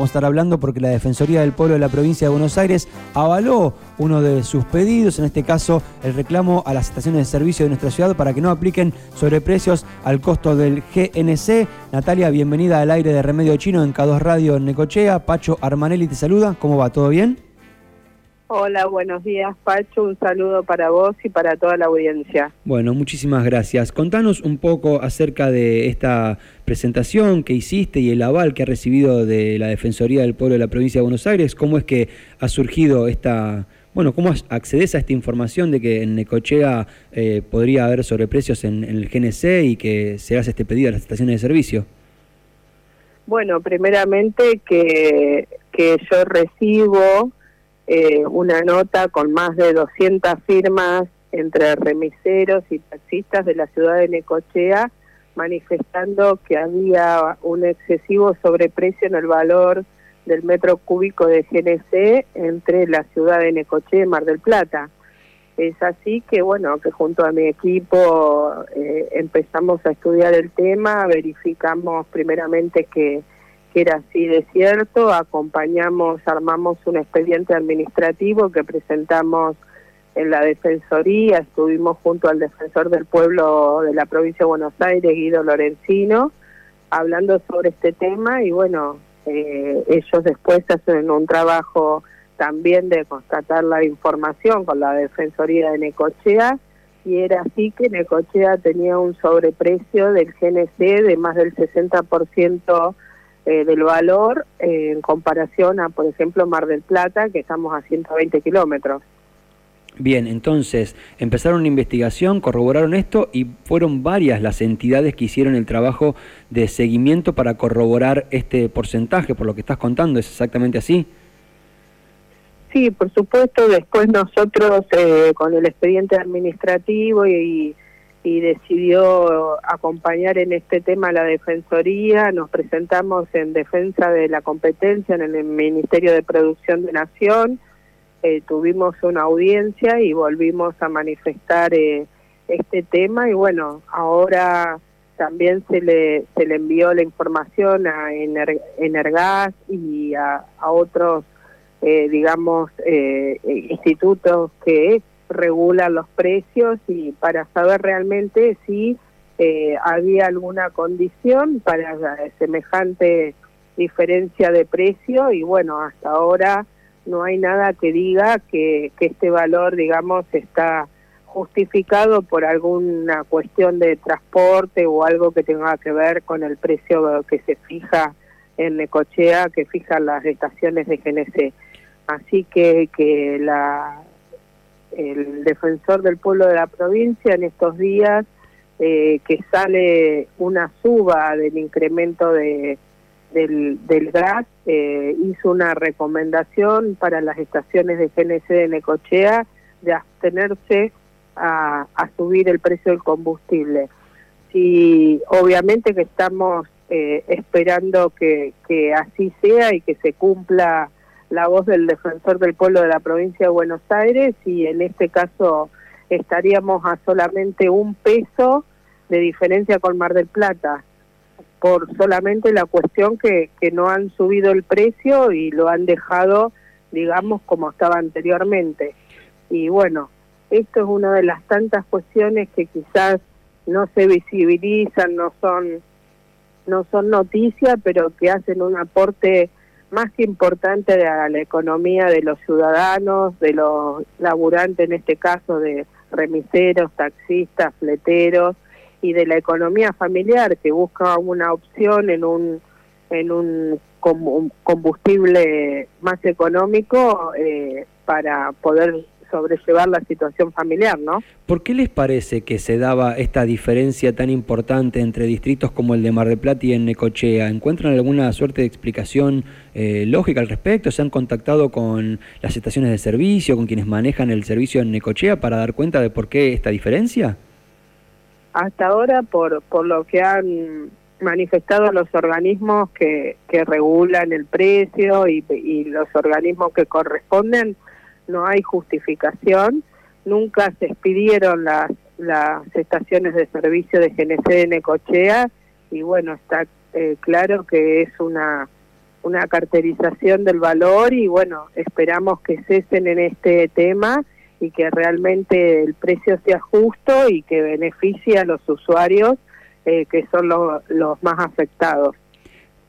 Vamos a estar hablando porque la Defensoría del Pueblo de la provincia de Buenos Aires avaló uno de sus pedidos, en este caso el reclamo a las estaciones de servicio de nuestra ciudad para que no apliquen sobreprecios al costo del GNC. Natalia, bienvenida al aire de Remedio Chino en K2 Radio en Necochea. Pacho Armanelli te saluda. ¿Cómo va? ¿Todo bien? Hola, buenos días Pacho, un saludo para vos y para toda la audiencia. Bueno, muchísimas gracias. Contanos un poco acerca de esta presentación que hiciste y el aval que ha recibido de la Defensoría del Pueblo de la Provincia de Buenos Aires. ¿Cómo es que ha surgido esta, bueno, cómo accedes a esta información de que en Necochea eh, podría haber sobreprecios en, en el GNC y que se hace este pedido a las estaciones de servicio? Bueno, primeramente que, que yo recibo eh, una nota con más de 200 firmas entre remiseros y taxistas de la ciudad de Necochea manifestando que había un excesivo sobreprecio en el valor del metro cúbico de GNC entre la ciudad de Necochea y Mar del Plata. Es así que, bueno, que junto a mi equipo eh, empezamos a estudiar el tema, verificamos primeramente que que era así de cierto, acompañamos, armamos un expediente administrativo que presentamos en la Defensoría, estuvimos junto al Defensor del Pueblo de la provincia de Buenos Aires, Guido Lorenzino, hablando sobre este tema y bueno, eh, ellos después hacen un trabajo también de constatar la información con la Defensoría de Necochea y era así que Necochea tenía un sobreprecio del GNC de más del 60% eh, del valor eh, en comparación a, por ejemplo, Mar del Plata, que estamos a 120 kilómetros. Bien, entonces empezaron una investigación, corroboraron esto y fueron varias las entidades que hicieron el trabajo de seguimiento para corroborar este porcentaje, por lo que estás contando, ¿es exactamente así? Sí, por supuesto, después nosotros eh, con el expediente administrativo y y decidió acompañar en este tema la Defensoría. Nos presentamos en defensa de la competencia en el Ministerio de Producción de Nación. Eh, tuvimos una audiencia y volvimos a manifestar eh, este tema y bueno, ahora también se le, se le envió la información a Energas y a, otros, eh, digamos, institutos que regulan los precios y para saber realmente si eh, había alguna condición para semejante diferencia de precio y bueno, hasta ahora no hay nada que diga que, que este valor, digamos, está justificado por alguna cuestión de transporte o algo que tenga que ver con el precio que se fija en Necochea, que fijan las estaciones de GNC. Así que, que la, el defensor del pueblo de la provincia en estos días eh, que sale una suba del incremento de, del, del gas, eh, hizo una recomendación para las estaciones de GNC de Necochea de abstenerse a, a subir el precio del combustible. Si obviamente que estamos eh, esperando que, que así sea y que se cumpla la voz del defensor del pueblo de la provincia de Buenos Aires y en este caso estaríamos a solamente un peso de diferencia con Mar del Plata por solamente la cuestión que, que no han subido el precio y lo han dejado, digamos, como estaba anteriormente. Y bueno, esto es una de las tantas cuestiones que quizás no se visibilizan, no son, no son noticias, pero que hacen un aporte más importante de la economía de los ciudadanos, de los laburantes en este caso de remiseros, taxistas, fleteros y de la economía familiar que busca una opción en un en un combustible más económico eh, para poder sobrellevar la situación familiar, ¿no? ¿Por qué les parece que se daba esta diferencia tan importante entre distritos como el de Mar del Plata y en Necochea? ¿Encuentran alguna suerte de explicación eh, lógica al respecto? ¿Se han contactado con las estaciones de servicio, con quienes manejan el servicio en Necochea para dar cuenta de por qué esta diferencia? Hasta ahora, por, por lo que han manifestado los organismos que, que regulan el precio y, y los organismos que corresponden, no hay justificación, nunca se expidieron las, las estaciones de servicio de GNC de Necochea y bueno, está eh, claro que es una una carterización del valor y bueno, esperamos que cesen en este tema y que realmente el precio sea justo y que beneficie a los usuarios eh, que son los más afectados.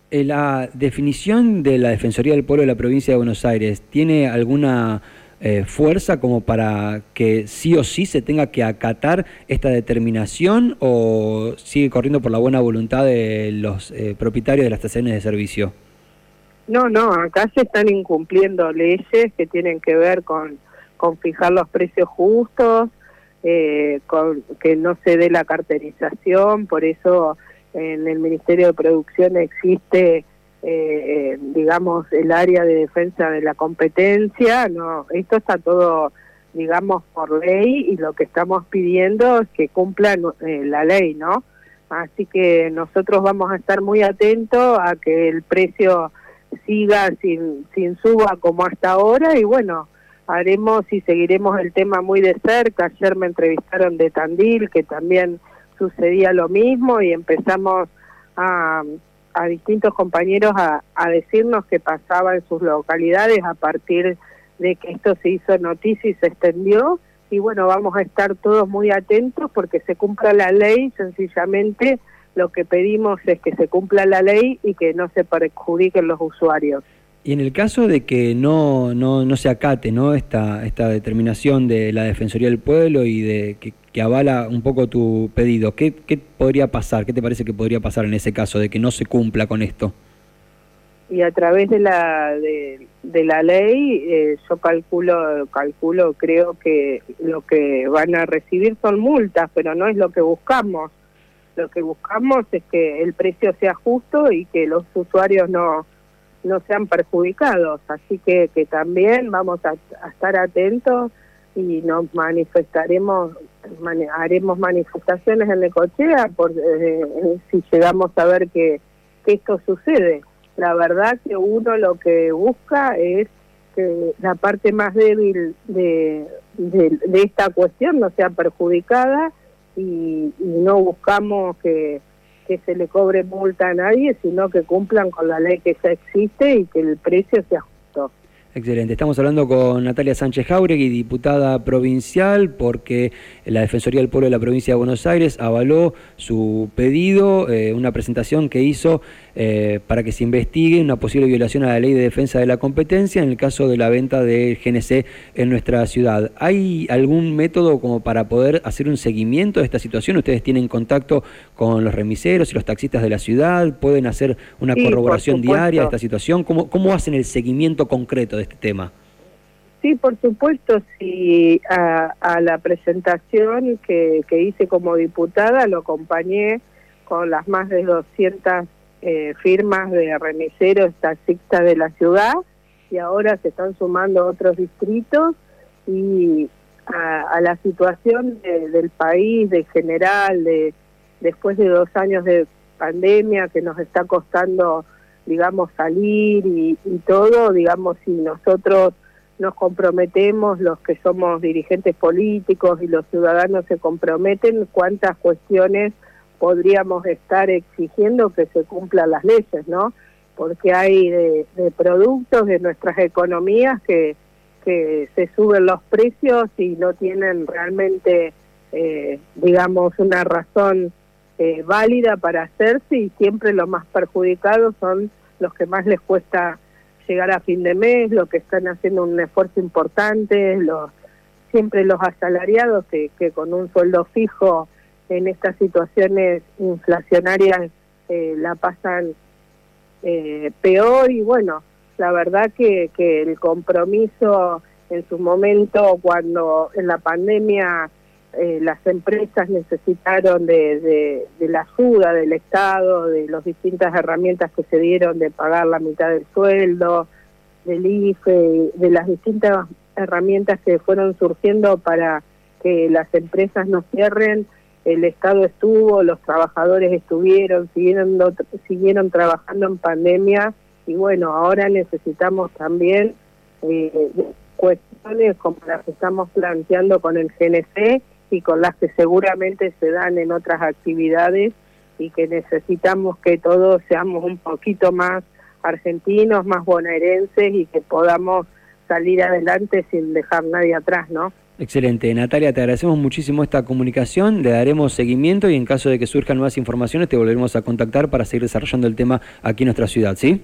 Eh, la definición de la Defensoría del Pueblo de la provincia de Buenos Aires, ¿tiene alguna eh, fuerza como para que sí o sí se tenga que acatar esta determinación o sigue corriendo por la buena voluntad de los propietarios de las estaciones de servicio? No, no, acá se están incumpliendo leyes que tienen que ver con con fijar los precios justos, eh, con que no se dé la carterización, por eso en el Ministerio de Producción existe, eh, eh, digamos, el área de defensa de la competencia, no, esto está todo, digamos, por ley y lo que estamos pidiendo es que cumplan la ley, ¿no? Así que nosotros vamos a estar muy atentos a que el precio siga sin, sin suba como hasta ahora y bueno, haremos y seguiremos el tema muy de cerca. Ayer me entrevistaron de Tandil, que también sucedía lo mismo y empezamos a, a distintos compañeros a, decirnos qué pasaba en sus localidades a partir de que esto se hizo noticia y se extendió. Y bueno, vamos a estar todos muy atentos porque se cumpla la ley, sencillamente lo que pedimos es que se cumpla la ley y que no se perjudiquen los usuarios. Y en el caso de que no, no, no se acate ¿no? Esta, esta determinación de la Defensoría del Pueblo y de que, avala un poco tu pedido, ¿qué, ¿qué, podría pasar? ¿Qué te parece que podría pasar en ese caso de que no se cumpla con esto? Y a través de la, de, la ley, eh, yo calculo, calculo, creo que lo que van a recibir son multas, pero no es lo que buscamos. Lo que buscamos es que el precio sea justo y que los usuarios no no sean perjudicados. Así que, que también vamos a, estar atentos y nos manifestaremos, haremos manifestaciones en Necochea por, eh, si llegamos a ver que, esto sucede. La verdad que uno lo que busca es que la parte más débil de, de, esta cuestión no sea perjudicada y no buscamos que que se le cobre multa a nadie, sino que cumplan con la ley que ya existe y que el precio sea justo. Excelente. Estamos hablando con Natalia Sánchez Jauregui, diputada provincial, porque la Defensoría del Pueblo de la provincia de Buenos Aires avaló su pedido, eh, una presentación que hizo eh, para que se investigue una posible violación a la ley de defensa de la competencia en el caso de la venta de GNC en nuestra ciudad. ¿Hay algún método como para poder hacer un seguimiento de esta situación? ¿Ustedes tienen contacto con los remiseros y los taxistas de la ciudad? ¿Pueden hacer una corroboración diaria de esta situación? ¿Cómo, ¿Cómo hacen el seguimiento concreto de este tema? Sí, por supuesto, sí, a, la presentación que, que hice como diputada lo acompañé con las más de 200 eh, firmas de remiseros taxistas de la ciudad y ahora se están sumando otros distritos y a, la situación del país de general, de después de dos años de pandemia que nos está costando, digamos, salir y, y todo, digamos, si nosotros nos comprometemos, los que somos dirigentes políticos y los ciudadanos se comprometen, cuántas cuestiones podríamos estar exigiendo que se cumplan las leyes, ¿no? Porque hay de, productos de nuestras economías que, que se suben los precios y no tienen realmente, eh, digamos, una razón eh, válida para hacerse y siempre los más perjudicados son los que más les cuesta llegar a fin de mes, los que están haciendo un esfuerzo importante, los siempre los asalariados que, que con un sueldo fijo en estas situaciones inflacionarias eh, la pasan eh, peor y bueno, la verdad que, que el compromiso en su momento cuando en la pandemia eh, las empresas necesitaron de, de, de, la ayuda del Estado, de las distintas herramientas que se dieron de pagar la mitad del sueldo, del IFE, de las distintas herramientas que fueron surgiendo para que las empresas no cierren, el Estado estuvo, los trabajadores estuvieron, siguieron, siguieron trabajando en pandemia y bueno, ahora necesitamos también eh, cuestiones como las que estamos planteando con el GNC y con las que seguramente se dan en otras actividades y que necesitamos que todos seamos un poquito más argentinos, más bonaerenses y que podamos salir adelante sin dejar nadie atrás, ¿no? Excelente. Natalia, te agradecemos muchísimo esta comunicación, le daremos seguimiento y en caso de que surjan nuevas informaciones te volveremos a contactar para seguir desarrollando el tema aquí en nuestra ciudad, ¿sí?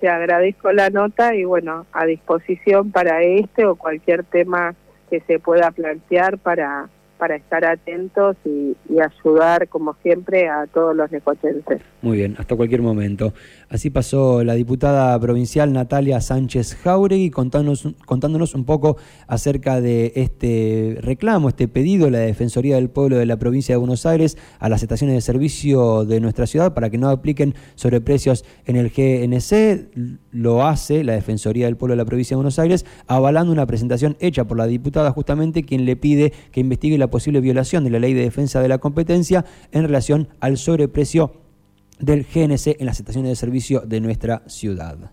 Te agradezco la nota y bueno, a disposición para este o cualquier tema que se pueda plantear para para estar atentos y, ayudar, como siempre, a todos los necotenses. Muy bien, hasta cualquier momento. Así pasó la diputada provincial Natalia Sánchez Jauregui contándonos, contándonos un poco acerca de este reclamo, este pedido de la Defensoría del Pueblo de la provincia de Buenos Aires a las estaciones de servicio de nuestra ciudad para que no apliquen sobreprecios en el GNC. Lo hace la Defensoría del Pueblo de la provincia de Buenos Aires, avalando una presentación hecha por la diputada justamente quien le pide que investigue la posible violación de la ley de defensa de la competencia en relación al sobreprecio del GNC en las estaciones de servicio de nuestra ciudad.